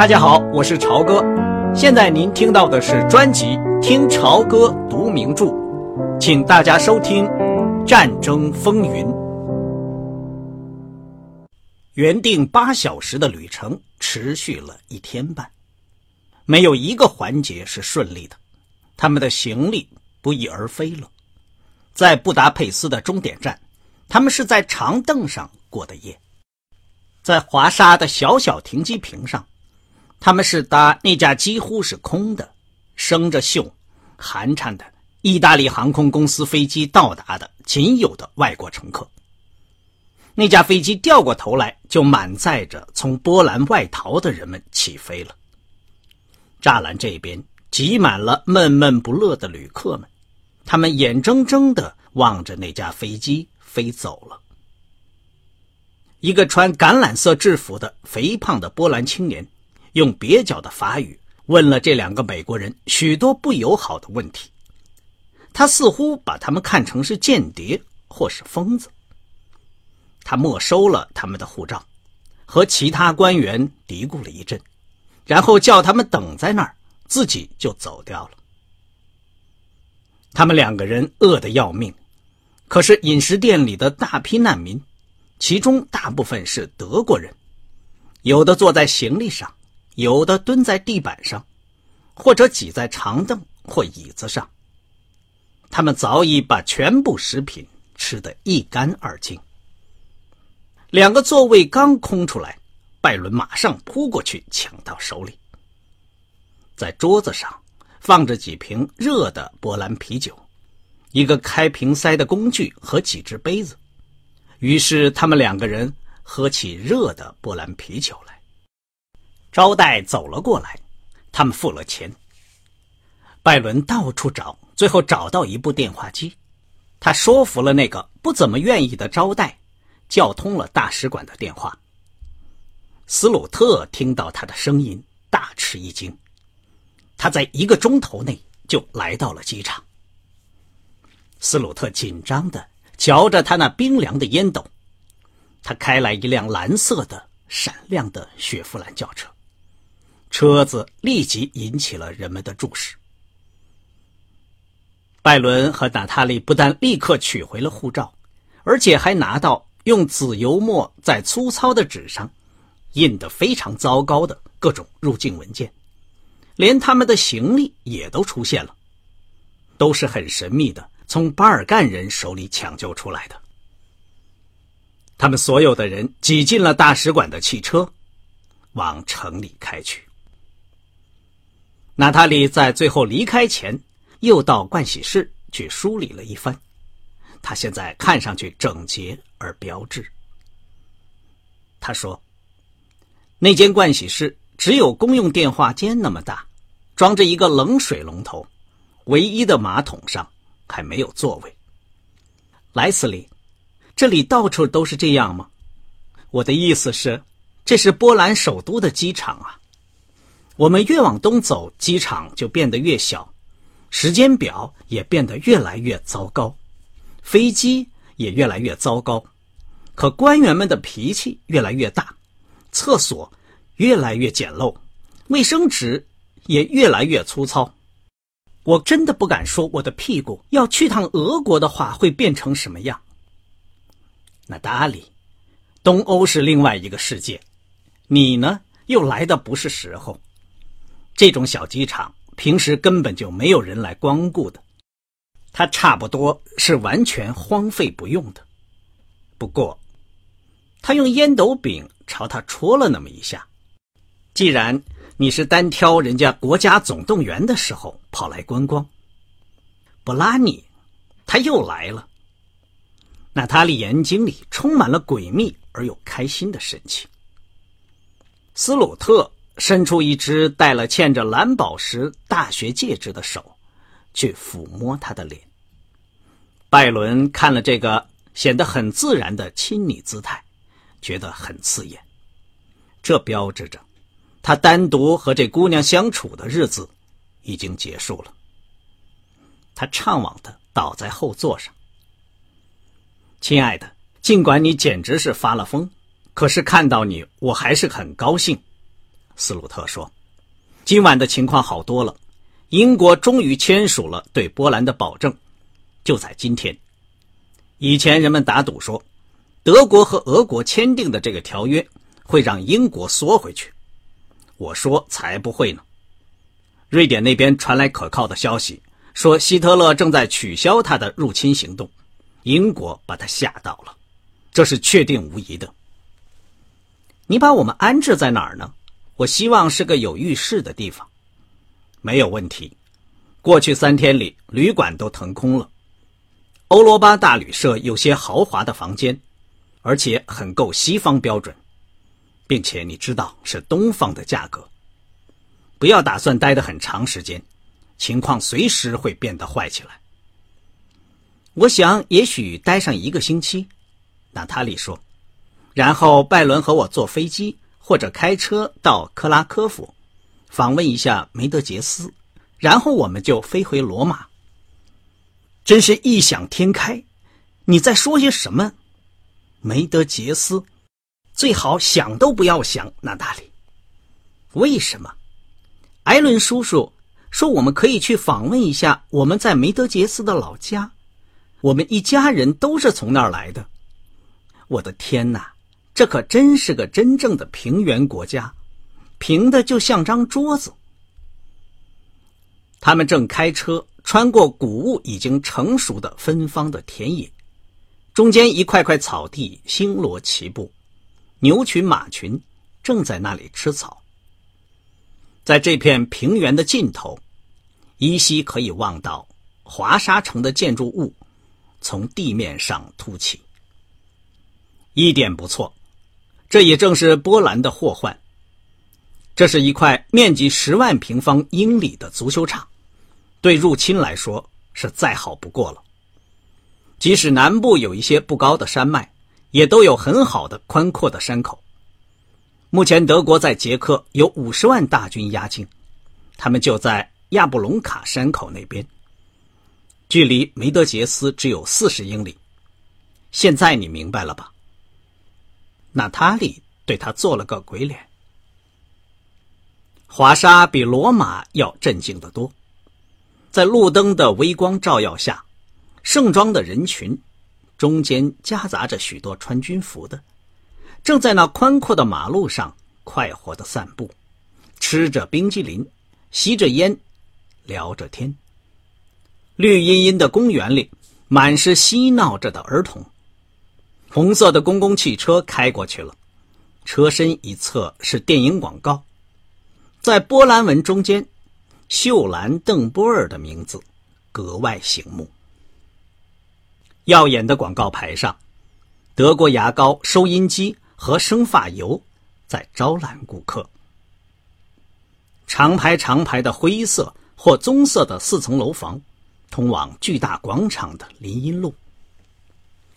大家好，我是朝哥。现在您听到的是专辑《听朝歌读名著》，请大家收听《战争风云》。原定八小时的旅程持续了一天半，没有一个环节是顺利的。他们的行李不翼而飞了。在布达佩斯的终点站，他们是在长凳上过的夜，在华沙的小小停机坪上。他们是搭那架几乎是空的、生着锈、寒颤的意大利航空公司飞机到达的仅有的外国乘客。那架飞机掉过头来，就满载着从波兰外逃的人们起飞了。栅栏这边挤满了闷闷不乐的旅客们，他们眼睁睁地望着那架飞机飞走了。一个穿橄榄色制服的肥胖的波兰青年。用蹩脚的法语问了这两个美国人许多不友好的问题，他似乎把他们看成是间谍或是疯子。他没收了他们的护照，和其他官员嘀咕了一阵，然后叫他们等在那儿，自己就走掉了。他们两个人饿得要命，可是饮食店里的大批难民，其中大部分是德国人，有的坐在行李上。有的蹲在地板上，或者挤在长凳或椅子上。他们早已把全部食品吃得一干二净。两个座位刚空出来，拜伦马上扑过去抢到手里。在桌子上放着几瓶热的波兰啤酒，一个开瓶塞的工具和几只杯子。于是他们两个人喝起热的波兰啤酒来。招待走了过来，他们付了钱。拜伦到处找，最后找到一部电话机，他说服了那个不怎么愿意的招待，叫通了大使馆的电话。斯鲁特听到他的声音，大吃一惊。他在一个钟头内就来到了机场。斯鲁特紧张的嚼着他那冰凉的烟斗，他开来一辆蓝色的、闪亮的雪佛兰轿车。车子立即引起了人们的注视。拜伦和娜塔莉不但立刻取回了护照，而且还拿到用紫油墨在粗糙的纸上印得非常糟糕的各种入境文件，连他们的行李也都出现了，都是很神秘的，从巴尔干人手里抢救出来的。他们所有的人挤进了大使馆的汽车，往城里开去。娜塔莉在最后离开前，又到盥洗室去梳理了一番。她现在看上去整洁而标致。她说：“那间盥洗室只有公用电话间那么大，装着一个冷水龙头，唯一的马桶上还没有座位。”莱斯利，这里到处都是这样吗？我的意思是，这是波兰首都的机场啊。我们越往东走，机场就变得越小，时间表也变得越来越糟糕，飞机也越来越糟糕，可官员们的脾气越来越大，厕所越来越简陋，卫生纸也越来越粗糙。我真的不敢说我的屁股要去趟俄国的话会变成什么样。那达里，东欧是另外一个世界，你呢又来的不是时候。这种小机场平时根本就没有人来光顾的，它差不多是完全荒废不用的。不过，他用烟斗柄朝他戳了那么一下。既然你是单挑人家国家总动员的时候跑来观光，布拉尼，他又来了。娜塔莉眼睛里充满了诡秘而又开心的神情。斯鲁特。伸出一只戴了嵌着蓝宝石大学戒指的手，去抚摸他的脸。拜伦看了这个显得很自然的亲昵姿态，觉得很刺眼。这标志着他单独和这姑娘相处的日子已经结束了。他怅惘的倒在后座上。亲爱的，尽管你简直是发了疯，可是看到你，我还是很高兴。斯鲁特说：“今晚的情况好多了，英国终于签署了对波兰的保证，就在今天。以前人们打赌说，德国和俄国签订的这个条约会让英国缩回去。我说才不会呢。瑞典那边传来可靠的消息，说希特勒正在取消他的入侵行动，英国把他吓到了，这是确定无疑的。你把我们安置在哪儿呢？”我希望是个有浴室的地方，没有问题。过去三天里，旅馆都腾空了。欧罗巴大旅社有些豪华的房间，而且很够西方标准，并且你知道是东方的价格。不要打算待得很长时间，情况随时会变得坏起来。我想也许待上一个星期，娜塔莉说，然后拜伦和我坐飞机。或者开车到克拉科夫，访问一下梅德杰斯，然后我们就飞回罗马。真是异想天开！你在说些什么？梅德杰斯，最好想都不要想。娜大里，为什么？艾伦叔叔说我们可以去访问一下我们在梅德杰斯的老家，我们一家人都是从那儿来的。我的天哪！这可真是个真正的平原国家，平的就像张桌子。他们正开车穿过谷物已经成熟的芬芳的田野，中间一块块草地星罗棋布，牛群马群正在那里吃草。在这片平原的尽头，依稀可以望到华沙城的建筑物从地面上凸起。一点不错。这也正是波兰的祸患。这是一块面积十万平方英里的足球场，对入侵来说是再好不过了。即使南部有一些不高的山脉，也都有很好的宽阔的山口。目前德国在捷克有五十万大军压境，他们就在亚布隆卡山口那边，距离梅德杰斯只有四十英里。现在你明白了吧？娜塔莉对他做了个鬼脸。华沙比罗马要镇静得多，在路灯的微光照耀下，盛装的人群中间夹杂着许多穿军服的，正在那宽阔的马路上快活的散步，吃着冰激凌，吸着烟，聊着天。绿茵茵的公园里，满是嬉闹着的儿童。红色的公共汽车开过去了，车身一侧是电影广告，在波兰文中间，秀兰·邓波尔的名字格外醒目。耀眼的广告牌上，德国牙膏、收音机和生发油在招揽顾客。长排长排的灰色或棕色的四层楼房，通往巨大广场的林荫路。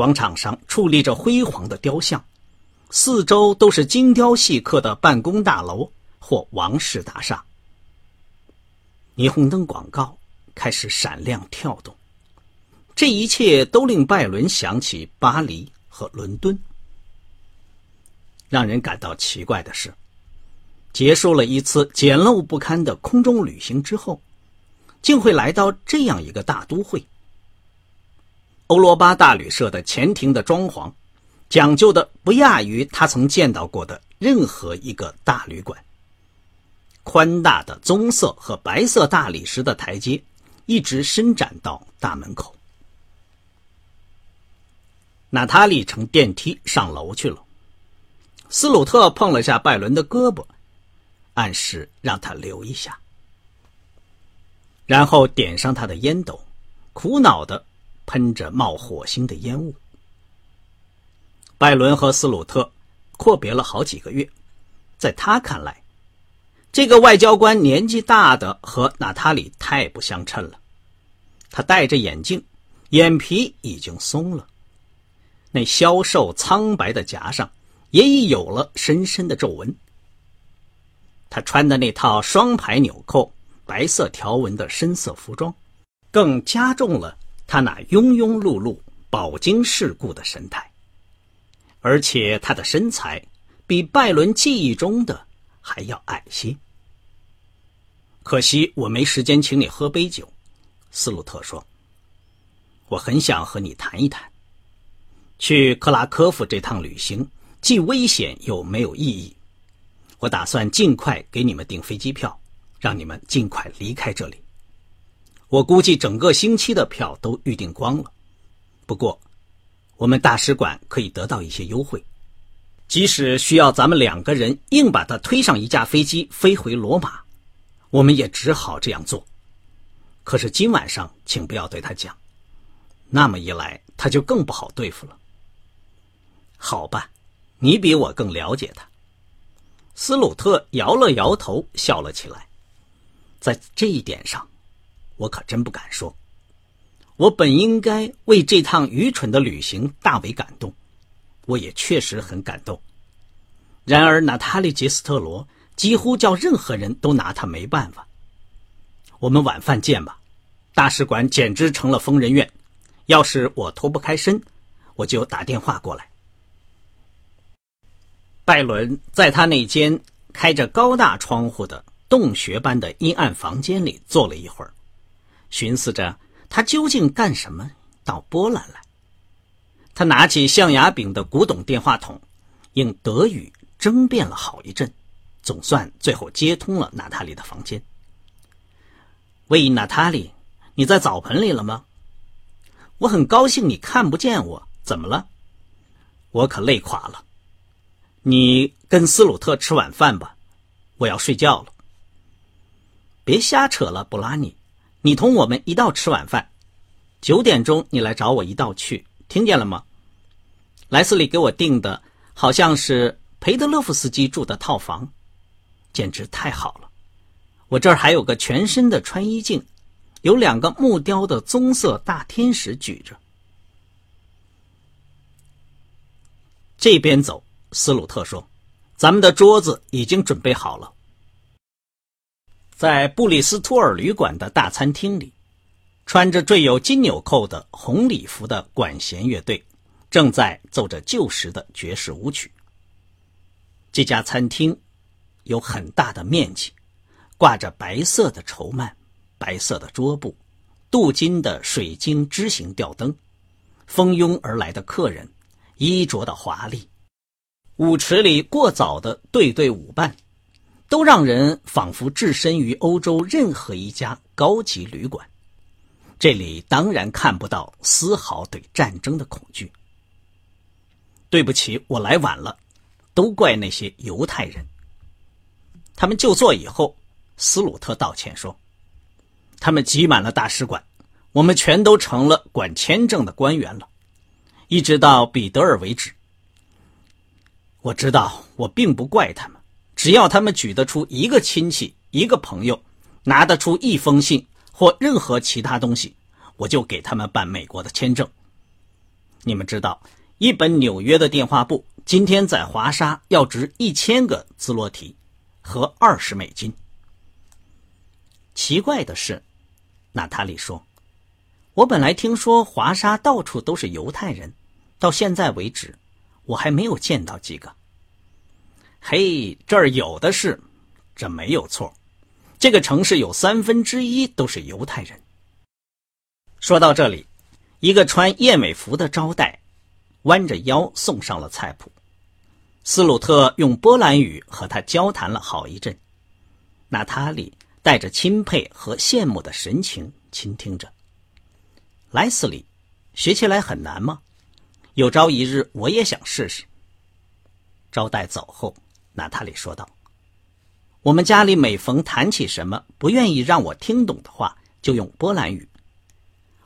广场上矗立着辉煌的雕像，四周都是精雕细刻的办公大楼或王室大厦。霓虹灯广告开始闪亮跳动，这一切都令拜伦想起巴黎和伦敦。让人感到奇怪的是，结束了一次简陋不堪的空中旅行之后，竟会来到这样一个大都会。欧罗巴大旅社的前庭的装潢，讲究的不亚于他曾见到过的任何一个大旅馆。宽大的棕色和白色大理石的台阶，一直伸展到大门口。娜塔莉乘电梯上楼去了。斯鲁特碰了下拜伦的胳膊，暗示让他留一下，然后点上他的烟斗，苦恼的。喷着冒火星的烟雾。拜伦和斯鲁特阔别了好几个月，在他看来，这个外交官年纪大的和娜塔莉太不相称了。他戴着眼镜，眼皮已经松了，那消瘦苍白的颊上也已有了深深的皱纹。他穿的那套双排纽扣、白色条纹的深色服装，更加重了。他那庸庸碌碌、饱经世故的神态，而且他的身材比拜伦记忆中的还要矮些。可惜我没时间请你喝杯酒。”斯鲁特说。“我很想和你谈一谈。去克拉科夫这趟旅行既危险又没有意义。我打算尽快给你们订飞机票，让你们尽快离开这里。我估计整个星期的票都预订光了。不过，我们大使馆可以得到一些优惠。”即使需要咱们两个人硬把他推上一架飞机飞回罗马，我们也只好这样做。可是今晚上，请不要对他讲，那么一来他就更不好对付了。好吧，你比我更了解他。斯鲁特摇了摇头，笑了起来。在这一点上，我可真不敢说。我本应该为这趟愚蠢的旅行大为感动。我也确实很感动，然而娜塔莉·杰斯特罗几乎叫任何人都拿他没办法。我们晚饭见吧。大使馆简直成了疯人院，要是我脱不开身，我就打电话过来。拜伦在他那间开着高大窗户的洞穴般的阴暗房间里坐了一会儿，寻思着他究竟干什么到波兰来。他拿起象牙柄的古董电话筒，用德语争辩了好一阵，总算最后接通了娜塔莉的房间。喂，娜塔莉，你在澡盆里了吗？我很高兴你看不见我，怎么了？我可累垮了。你跟斯鲁特吃晚饭吧，我要睡觉了。别瞎扯了，布拉尼，你同我们一道吃晚饭，九点钟你来找我一道去，听见了吗？莱斯利给我订的，好像是裴德勒夫斯基住的套房，简直太好了。我这儿还有个全身的穿衣镜，有两个木雕的棕色大天使举着。这边走，斯鲁特说：“咱们的桌子已经准备好了。”在布里斯托尔旅馆的大餐厅里，穿着缀有金纽扣的红礼服的管弦乐队。正在奏着旧时的爵士舞曲。这家餐厅有很大的面积，挂着白色的绸幔、白色的桌布、镀金的水晶枝形吊灯。蜂拥而来的客人衣着的华丽，舞池里过早的对对舞伴，都让人仿佛置身于欧洲任何一家高级旅馆。这里当然看不到丝毫对战争的恐惧。对不起，我来晚了，都怪那些犹太人。他们就座以后，斯鲁特道歉说：“他们挤满了大使馆，我们全都成了管签证的官员了，一直到彼得尔为止。我知道，我并不怪他们，只要他们举得出一个亲戚、一个朋友，拿得出一封信或任何其他东西，我就给他们办美国的签证。你们知道。”一本纽约的电话簿今天在华沙要值一千个兹洛提，和二十美金。奇怪的是，娜塔莉说：“我本来听说华沙到处都是犹太人，到现在为止，我还没有见到几个。”嘿，这儿有的是，这没有错。这个城市有三分之一都是犹太人。说到这里，一个穿燕尾服的招待。弯着腰送上了菜谱，斯鲁特用波兰语和他交谈了好一阵。娜塔莉带着钦佩和羡慕的神情倾听着。莱斯利，学起来很难吗？有朝一日我也想试试。招待走后，娜塔莉说道：“我们家里每逢谈起什么不愿意让我听懂的话，就用波兰语。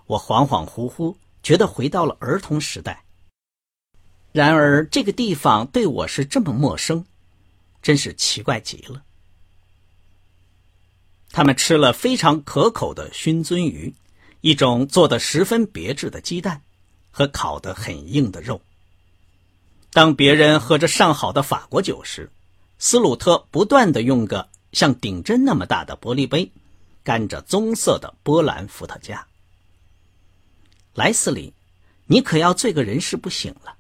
我恍恍惚惚觉得回到了儿童时代。”然而，这个地方对我是这么陌生，真是奇怪极了。他们吃了非常可口的熏鳟鱼，一种做的十分别致的鸡蛋，和烤得很硬的肉。当别人喝着上好的法国酒时，斯鲁特不断的用个像顶针那么大的玻璃杯，干着棕色的波兰伏特加。莱斯里，你可要醉个人事不醒了。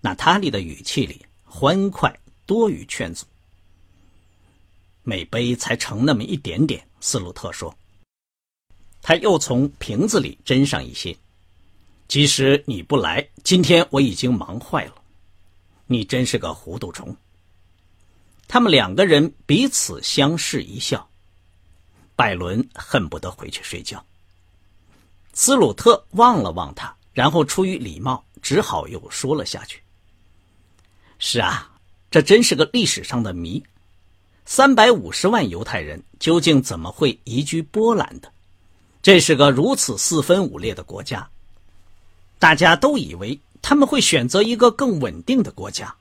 娜塔莉的语气里欢快多于劝阻。每杯才盛那么一点点。斯鲁特说。他又从瓶子里斟上一些。即使你不来，今天我已经忙坏了。你真是个糊涂虫。他们两个人彼此相视一笑。拜伦恨不得回去睡觉。斯鲁特望了望他，然后出于礼貌，只好又说了下去：“是啊，这真是个历史上的谜。三百五十万犹太人究竟怎么会移居波兰的？这是个如此四分五裂的国家。大家都以为他们会选择一个更稳定的国家。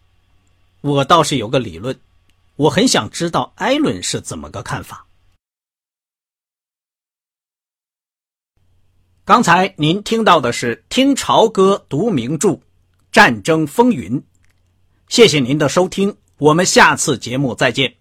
我倒是有个理论，我很想知道艾伦是怎么个看法。”刚才您听到的是《听潮歌读名著：战争风云》，谢谢您的收听，我们下次节目再见。